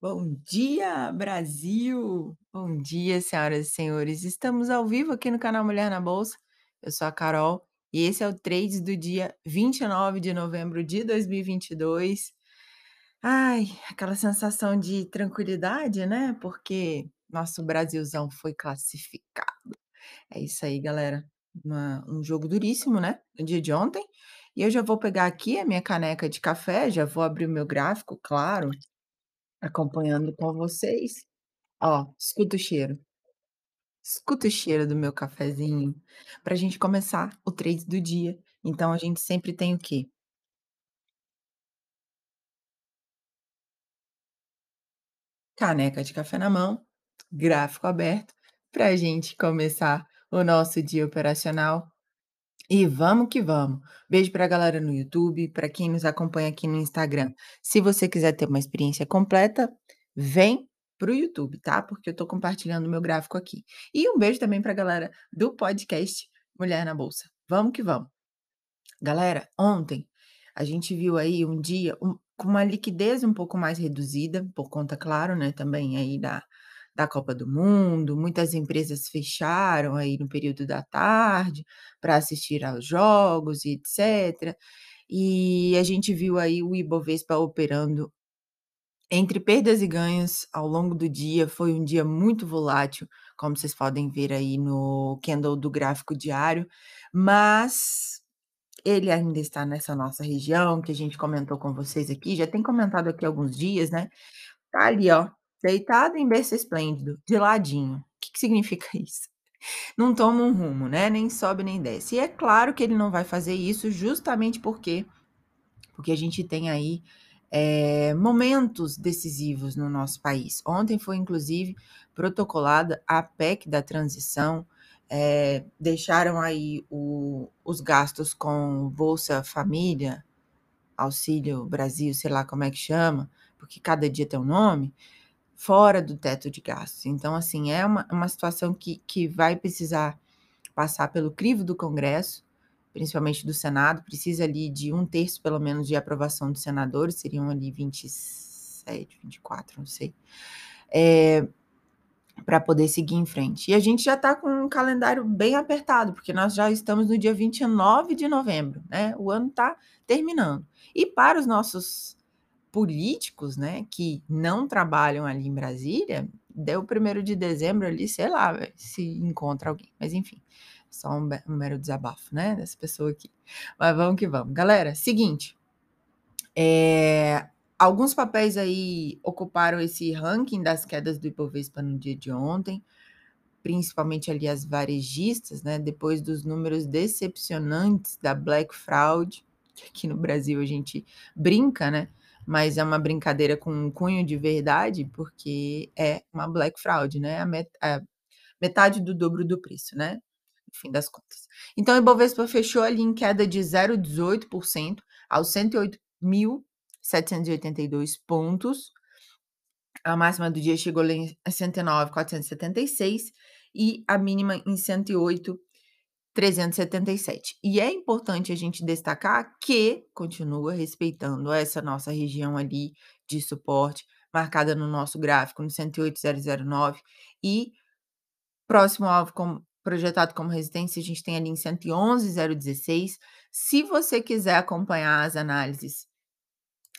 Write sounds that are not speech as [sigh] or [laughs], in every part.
Bom dia, Brasil! Bom dia, senhoras e senhores. Estamos ao vivo aqui no canal Mulher na Bolsa. Eu sou a Carol e esse é o Trades do dia 29 de novembro de 2022. Ai, aquela sensação de tranquilidade, né? Porque nosso Brasilzão foi classificado. É isso aí, galera. Uma- um jogo duríssimo, né? No dia de ontem. E eu já vou pegar aqui a minha caneca de café, já vou abrir o meu gráfico, claro, acompanhando com vocês. Ó, escuta o cheiro. Escuta o cheiro do meu cafezinho, pra gente começar o trade do dia. Então a gente sempre tem o quê? Caneca de café na mão, gráfico aberto, pra gente começar o nosso dia operacional. E vamos que vamos. Beijo pra galera no YouTube, pra quem nos acompanha aqui no Instagram. Se você quiser ter uma experiência completa, vem pro YouTube, tá? Porque eu tô compartilhando o meu gráfico aqui. E um beijo também pra galera do podcast Mulher na Bolsa. Vamos que vamos. Galera, ontem a gente viu aí um dia um- com uma liquidez um pouco mais reduzida, por conta, claro, né, também aí da, da Copa do Mundo. Muitas empresas fecharam aí no período da tarde para assistir aos jogos e etc. E a gente viu aí o Ibovespa operando entre perdas e ganhos ao longo do dia. Foi um dia muito volátil, como vocês podem ver aí no candle do gráfico diário, mas ele ainda está nessa nossa região, que a gente comentou com vocês aqui, já tem comentado aqui alguns dias, né, tá ali ó, deitado em berço esplêndido, de ladinho. O Que que significa [laughs] isso? Não toma um rumo, né, nem sobe nem desce. E é claro que ele não vai fazer isso justamente porque porque a gente tem aí, eh, momentos decisivos no nosso país. Ontem foi inclusive protocolada a PEC da transição, eh, deixaram aí o os gastos com Bolsa Família, Auxílio Brasil, sei lá como é que chama, porque cada dia tem um nome, fora do teto de gastos. Então, assim, é uma uma situação que que vai precisar passar pelo crivo do Congresso, principalmente do Senado, precisa ali de um terço pelo menos de aprovação dos senadores, seriam ali 27, 24, não sei, eh, para poder seguir em frente. E a gente já está com um calendário bem apertado, porque nós já estamos no dia 29 de novembro, né, o ano está terminando. E para os nossos políticos, né, que não trabalham ali em Brasília, deu primeiro de dezembro ali, sei lá, se encontra alguém, mas enfim, só um um mero desabafo, né, dessa pessoa aqui. Mas vamos que vamos. Galera, seguinte, eh, alguns papéis aí ocuparam esse ranking das quedas do Ibovespa no dia de ontem, principalmente ali as varejistas, né, depois dos números decepcionantes da Black Fraud, que aqui no Brasil a gente brinca, né, mas é uma brincadeira com um cunho de verdade, porque é uma Black Fraud, né, a met a metade do dobro do preço, né, no fim das contas. Então o Ibovespa fechou ali em queda de 0,18% aos 108.782 pontos. A máxima do dia chegou em 109.476 e a mínima em 108.377. E é importante a gente destacar que continua respeitando essa nossa região ali de suporte, marcada no nosso gráfico no 108.009 e próximo alvo como projetado como resistência, a gente tem ali em 111.016. Se você quiser acompanhar as análises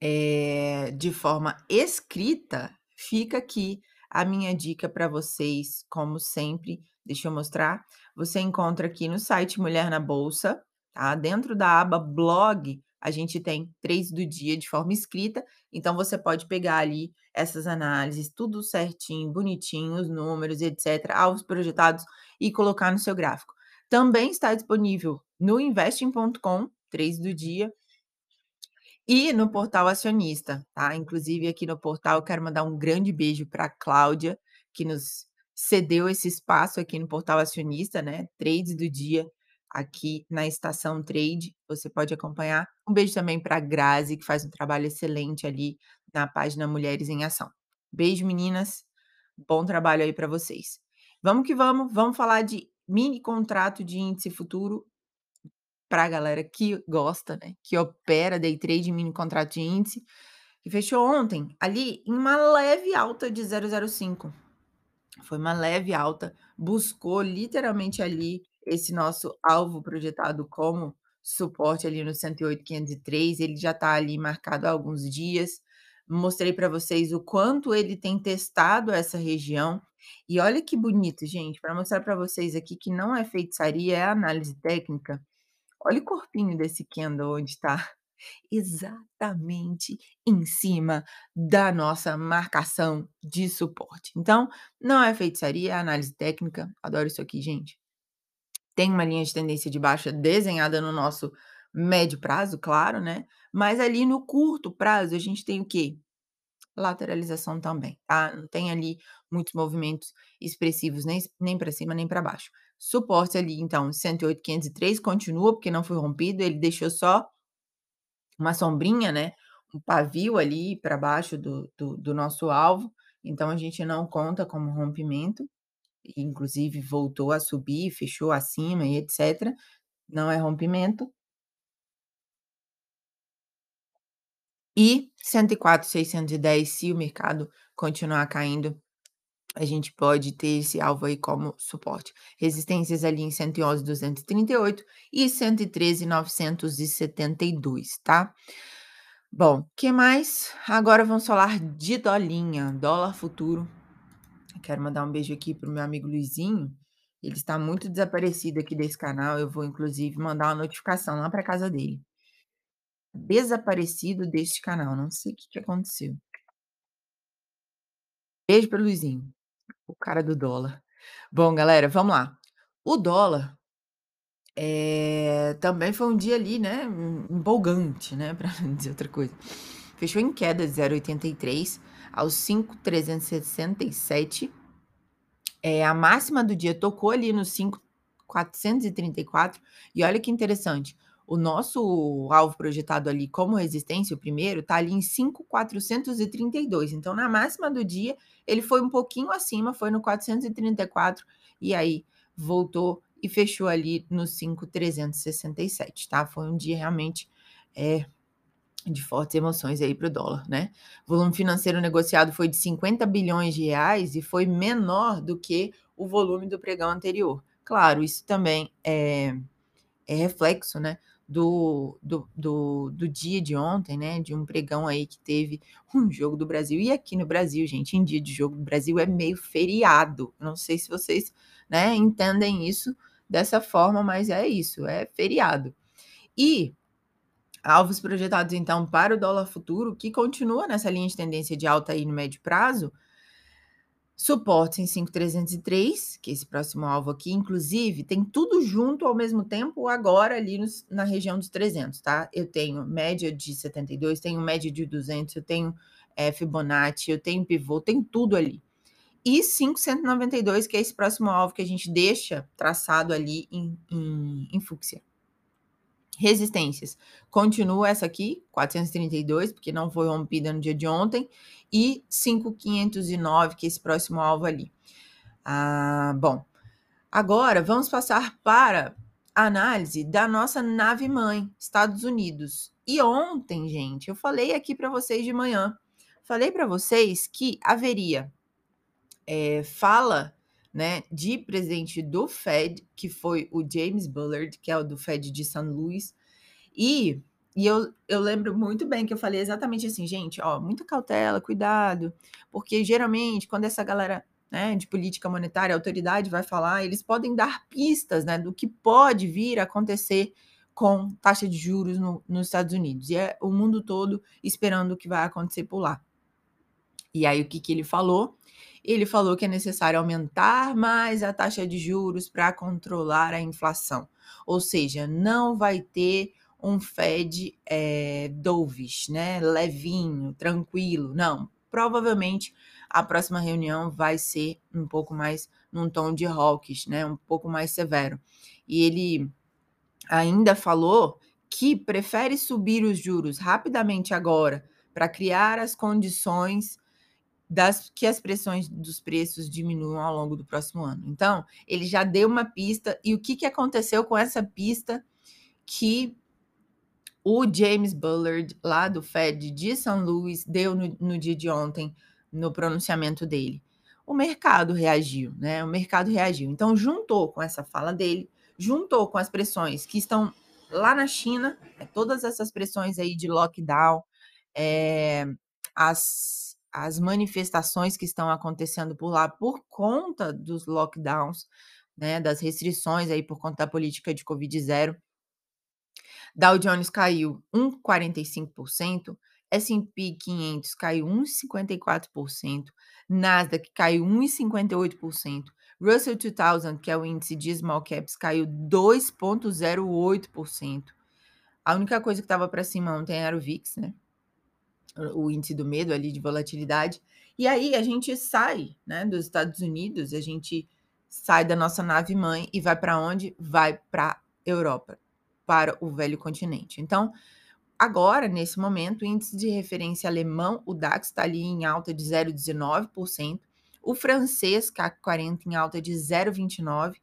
eh, de forma escrita, fica aqui a minha dica para vocês, como sempre. Deixa eu mostrar. Você encontra aqui no site Mulher na Bolsa, tá? Dentro da aba blog, a gente tem três do dia de forma escrita. Então você pode pegar ali essas análises, tudo certinho, bonitinho, os números, etc., alvos projetados e colocar no seu gráfico. Também está disponível no investing.com, três do dia, e no portal acionista, tá? Inclusive aqui no portal quero mandar um grande beijo para Cláudia, que nos cedeu esse espaço aqui no portal acionista, né? Trades do dia aqui na estação Trade, você pode acompanhar. Um beijo também para Grazi, que faz um trabalho excelente ali na página Mulheres em Ação. Beijo, meninas. Bom trabalho aí para vocês. Vamos que vamos, vamos falar de mini contrato de índice futuro pra galera que gosta, né, que opera day trade, mini contrato de índice, e fechou ontem ali em uma leve alta de 0,05. Foi uma leve alta, buscou literalmente ali esse nosso alvo projetado como suporte ali no 108,503, ele já tá ali marcado há alguns dias. Mostrei para vocês o quanto ele tem testado essa região, e olha que bonito gente, para mostrar para vocês aqui que não é feitiçaria, é análise técnica. Olha o corpinho desse candle onde tá exatamente em cima da nossa marcação de suporte. Então, não é feitiçaria, é análise técnica, adoro isso aqui gente. Tem uma linha de tendência de baixa desenhada no nosso médio prazo, claro, né, mas ali no curto prazo a gente tem o quê? Lateralização também, tá, não tem ali muitos movimentos expressivos nem nem para cima nem para baixo. Suporte ali então 108,503 continua, porque não foi rompido, ele deixou só uma sombrinha, né, um pavio ali para baixo do do do nosso alvo, então a gente não conta como rompimento, inclusive voltou a subir, fechou acima e etcétera, não é rompimento. E 104,610 se o mercado continuar caindo, a gente pode ter esse alvo aí como suporte. Resistências ali em 111,238 e 113,972, tá. Bom, que mais? Agora vamos falar de dolinha, dólar futuro. Quero mandar um beijo aqui para o meu amigo Luizinho, ele está muito desaparecido aqui desse canal, eu vou inclusive mandar uma notificação lá para casa dele. Desaparecido deste canal, não sei o que que aconteceu. Beijo para Luizinho, o cara do dólar. Bom galera, vamos lá. O dólar eh, também foi um dia ali, né, empolgante, né, [laughs] para dizer outra coisa. Fechou em queda de 0,83 aos 5,367. Eh, a máxima do dia tocou ali no 5,434 e olha que interessante, o nosso alvo projetado ali como resistência, o primeiro, tá ali em 5,432, então na máxima do dia ele foi um pouquinho acima, foi no 434 e aí voltou e fechou ali no 5,367, tá. Foi um dia realmente, eh, de fortes emoções aí para o dólar, né. Volume financeiro negociado foi de 50 bilhões de reais e foi menor do que o volume do pregão anterior. Claro, isso também é é reflexo, né, do do do do dia de ontem, né, de um pregão aí que teve um jogo do Brasil, e aqui no Brasil gente, em dia de jogo do Brasil é meio feriado, não sei se vocês, né, entendem isso dessa forma, mas é isso, é feriado. E alvos projetados então para o dólar futuro, que continua nessa linha de tendência de alta aí no médio prazo. Suporte em 5,303, que é esse próximo alvo aqui, inclusive tem tudo junto ao mesmo tempo agora ali na região dos 300, tá. Eu tenho média de 72, tenho média de 200, eu tenho, eh, Fibonacci, eu tenho pivô, tem tudo ali. E 5,192 que é esse próximo alvo que a gente deixa traçado ali em em em fúcsia. Resistências, continua essa aqui, 432, porque não foi rompida no dia de ontem, e 5,509 que é esse próximo alvo ali. Ah, bom, agora vamos passar para a análise da nossa nave mãe, Estados Unidos. E ontem gente, eu falei aqui para vocês de manhã, falei para vocês que haveria, eh, fala, né, de presidente do Fed, que foi o James Bullard, que é o do Fed de São Luís, e e eu eu lembro muito bem que eu falei exatamente assim: "Gente, ó, muita cautela, cuidado", porque geralmente quando essa galera, né, de política monetária, autoridade vai falar, eles podem dar pistas, né, do que pode vir a acontecer com taxa de juros no nos Estados Unidos, e é o mundo todo esperando o que vai acontecer por lá. E aí o que que ele falou? Ele falou que é necessário aumentar mais a taxa de juros para controlar a inflação, ou seja, não vai ter um Fed, eh, dovish, né, levinho, tranquilo, não, provavelmente a próxima reunião vai ser um pouco mais num tom de hawkish, né, um pouco mais severo. E ele ainda falou que prefere subir os juros rapidamente agora, para criar as condições das que as pressões dos preços diminuam ao longo do próximo ano. Então, ele já deu uma pista, e o que que aconteceu com essa pista que o James Bullard, lá do Fed de São Luís, deu no, no dia de ontem, no pronunciamento dele. O mercado reagiu, né? O mercado reagiu. Então, juntou com essa fala dele, juntou com as pressões que estão lá na China, né, todas essas pressões aí de lockdown, é, as, as manifestações que estão acontecendo por lá por conta dos lockdowns, né, das restrições aí por conta da política de Covid zero. Dow Jones caiu 1,45%, S&P 500 caiu 1,54%, Nasdaq caiu 1,58%, Russell 2000, que é o índice de small caps, caiu 2,08%. A única coisa que estava para cima ontem era o VIX, né? O índice do medo ali de volatilidade. E aí a gente sai, né, dos Estados Unidos, a gente sai da nossa nave mãe e vai para onde? Vai para Europa para o velho continente. Então, agora, nesse momento, o índice de referência alemão, o DAX, está ali em alta de 0,19%, o francês, CAC 40, em alta de 0,29%.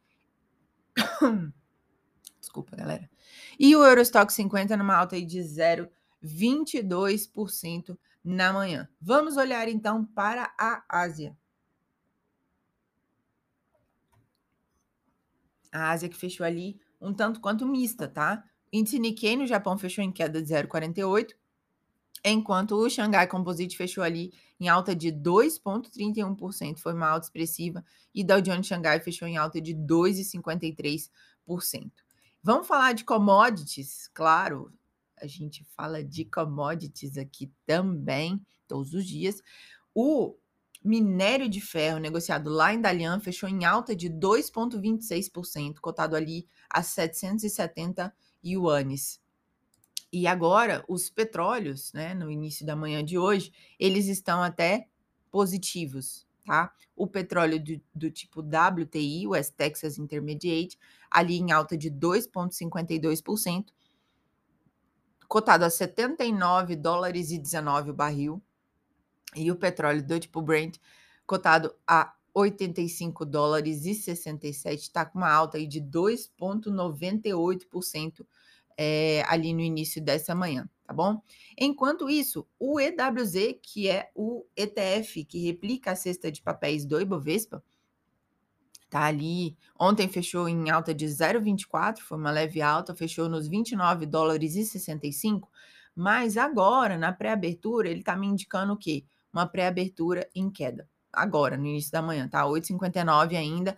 [coughs] Desculpa, galera. E o Eurostock 50 numa alta de 0,22% na manhã. Vamos olhar então para a Ásia. A Ásia que fechou ali um tanto quanto mista, tá? O índice Nikkei no Japão fechou em queda de 0,48, enquanto o Xangai Composite fechou ali em alta de 2,31%, foi uma alta expressiva, e Dow Jones Xangai fechou em alta de 2,53%. Vamos falar de commodities, claro, a gente fala de commodities aqui também, todos os dias. O minério de ferro negociado lá em Dalian fechou em alta de 2,26%, cotado ali a 770 yuanes. E agora, os petróleos, né, no início da manhã de hoje, eles estão até positivos, tá? O petróleo do, do tipo WTI, West Texas Intermediate, ali em alta de 2,52%, cotado a 79 dólares e 19 o barril. E o petróleo do tipo Brent, cotado a 85 dólares e 67, está com uma alta aí de 2,98% é, ali no início dessa manhã, tá bom? Enquanto isso, o EWZ, que é o ETF que replica a cesta de papéis do Ibovespa, tá ali. Ontem fechou em alta de 0,24, foi uma leve alta, fechou nos 29 dólares e 65, mas agora, na pré-abertura, ele tá me indicando o quê? Uma pré-abertura em queda. Agora, no início da manhã, tá? 8,59 ainda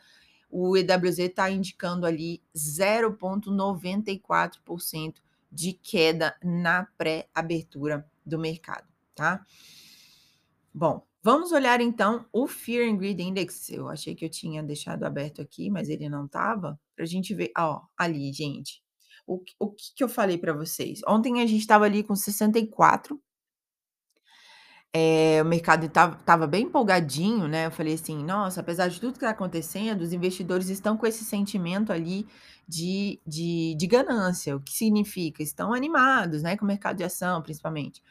o EWZ está indicando ali 0,94% de queda na pré-abertura do mercado, tá? Bom, vamos olhar então o Fear and Greed Index. Eu achei que eu tinha deixado aberto aqui, mas ele não estava. Para a gente ver, ó, ali, gente. O, o que, que eu falei para vocês? Ontem a gente estava ali com 64 é, o mercado estava bem empolgadinho, né? Eu falei assim: nossa, apesar de tudo que está acontecendo, os investidores estão com esse sentimento ali de, de, de ganância. O que significa? Estão animados, né? Com o mercado de ação, principalmente.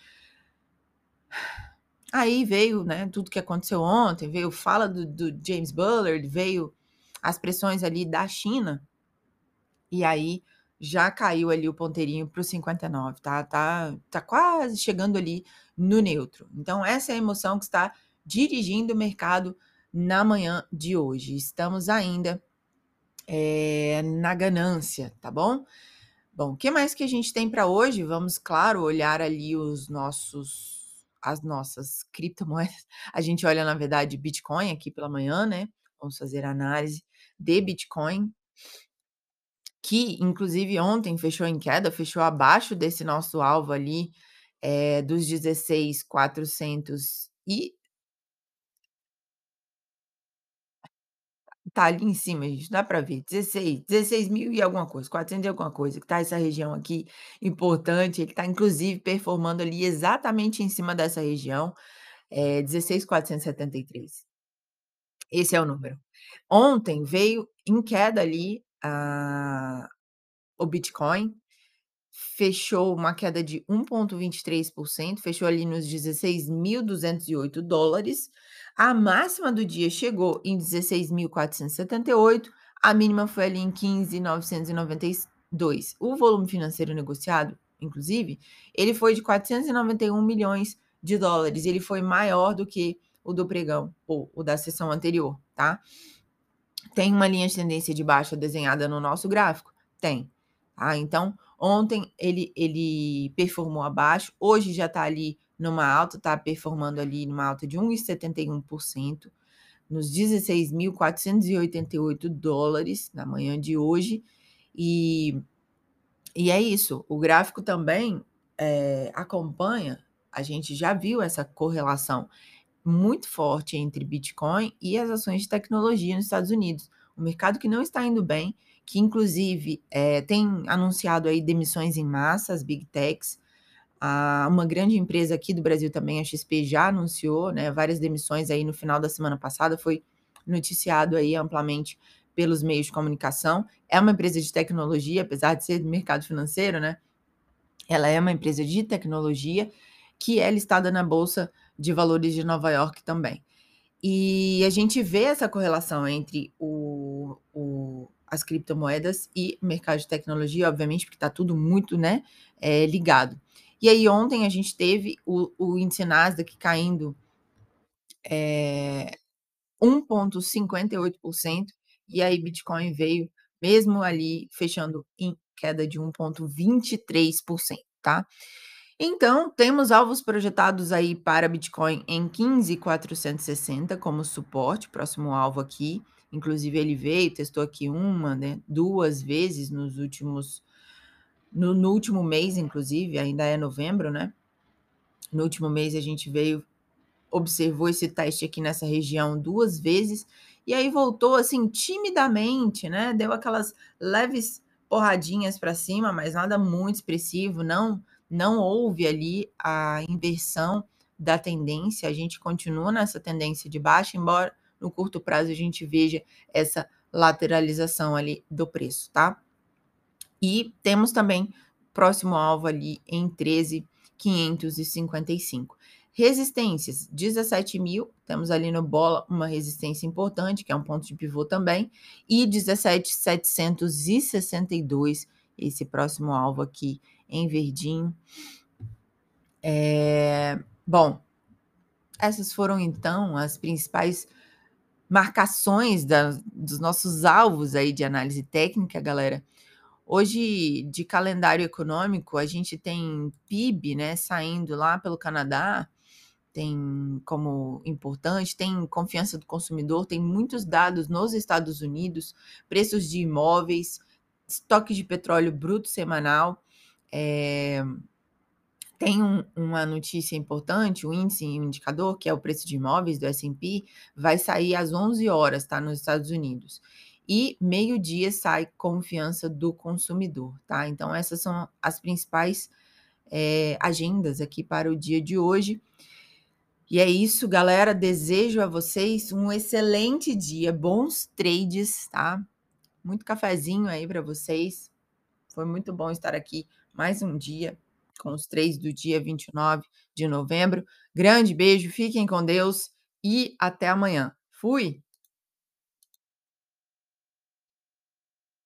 Aí veio, né, tudo que aconteceu ontem, veio fala do, do James Bullard, veio as pressões ali da China, e aí já caiu ali o ponteirinho para o 59, tá? Tá, tá quase chegando ali no neutro. Então, essa é a emoção que está dirigindo o mercado na manhã de hoje. Estamos ainda é, na ganância, tá bom? Bom, o que mais que a gente tem para hoje? Vamos, claro, olhar ali os nossos as nossas criptomoedas. A gente olha, na verdade, Bitcoin aqui pela manhã, né? Vamos fazer análise de Bitcoin que inclusive ontem fechou em queda, fechou abaixo desse nosso alvo ali, é, dos 16,400 e tá ali em cima, gente, dá para ver, 16, 16 mil e alguma coisa, 400 e alguma coisa, que tá essa região aqui importante, ele tá inclusive performando ali exatamente em cima dessa região, é, 16,473. Esse é o número. Ontem veio em queda ali o Bitcoin fechou uma queda de 1,23%, fechou ali nos 16.208 dólares. A máxima do dia chegou em 16.478, a mínima foi ali em 15.992 2. O volume financeiro negociado, inclusive, ele foi de 491 milhões de dólares, ele foi maior do que o do pregão, ou o da sessão anterior, tá? Tem uma linha de tendência de baixa desenhada no nosso gráfico? Tem. Tá? Então, ontem ele, ele performou abaixo, hoje já está ali numa alta, está performando ali numa alta de 1,71%, nos 16.488 dólares na manhã de hoje. E, e é isso, o gráfico também é, acompanha, a gente já viu essa correlação muito forte entre Bitcoin e as ações de tecnologia nos Estados Unidos. O mercado que não está indo bem, que inclusive é, tem anunciado aí demissões em massa, as Big Techs. Ah, uma grande empresa aqui do Brasil também, a XP, já anunciou né, várias demissões aí no final da semana passada, foi noticiado aí amplamente pelos meios de comunicação. É uma empresa de tecnologia, apesar de ser do mercado financeiro, né? Ela é uma empresa de tecnologia que é listada na Bolsa de Valores de Nova York também. E a gente vê essa correlação entre o, o, as criptomoedas e mercado de tecnologia, obviamente, porque está tudo muito né, é, ligado. E aí, ontem a gente teve o, o índice Nasdaq caindo é, 1,58%, e aí Bitcoin veio, mesmo ali, fechando em queda de 1,23%, tá? Então, temos alvos projetados aí para Bitcoin em 15.460 como suporte, próximo alvo aqui. Inclusive, ele veio, testou aqui uma, né, duas vezes nos últimos. No, no último mês, inclusive, ainda é novembro, né? No último mês a gente veio, observou esse teste aqui nessa região duas vezes, e aí voltou assim timidamente, né? Deu aquelas leves porradinhas para cima, mas nada muito expressivo, não não houve ali a inversão da tendência, a gente continua nessa tendência de baixa, embora no curto prazo a gente veja essa lateralização ali do preço, tá? E temos também próximo alvo ali em 13.555. Resistências, 17 mil, temos ali no bola uma resistência importante, que é um ponto de pivô também, e 17.762, esse próximo alvo aqui em verdinho. É, bom, essas foram então as principais marcações da, dos nossos alvos aí de análise técnica, galera. Hoje, de calendário econômico, a gente tem PIB, né, saindo lá pelo Canadá, tem como importante, tem confiança do consumidor, tem muitos dados nos Estados Unidos, preços de imóveis, estoque de petróleo bruto semanal, é, tem um, uma notícia importante, o índice, o indicador, que é o preço de imóveis do S&P, vai sair às 11 horas, tá, nos Estados Unidos. E meio-dia sai confiança do consumidor, tá? Então, essas são as principais é, agendas aqui para o dia de hoje. E é isso, galera. Desejo a vocês um excelente dia, bons trades, tá? Muito cafezinho aí para vocês. Foi muito bom estar aqui mais um dia com os três do dia 29 de novembro. Grande beijo, fiquem com Deus e até amanhã. Fui!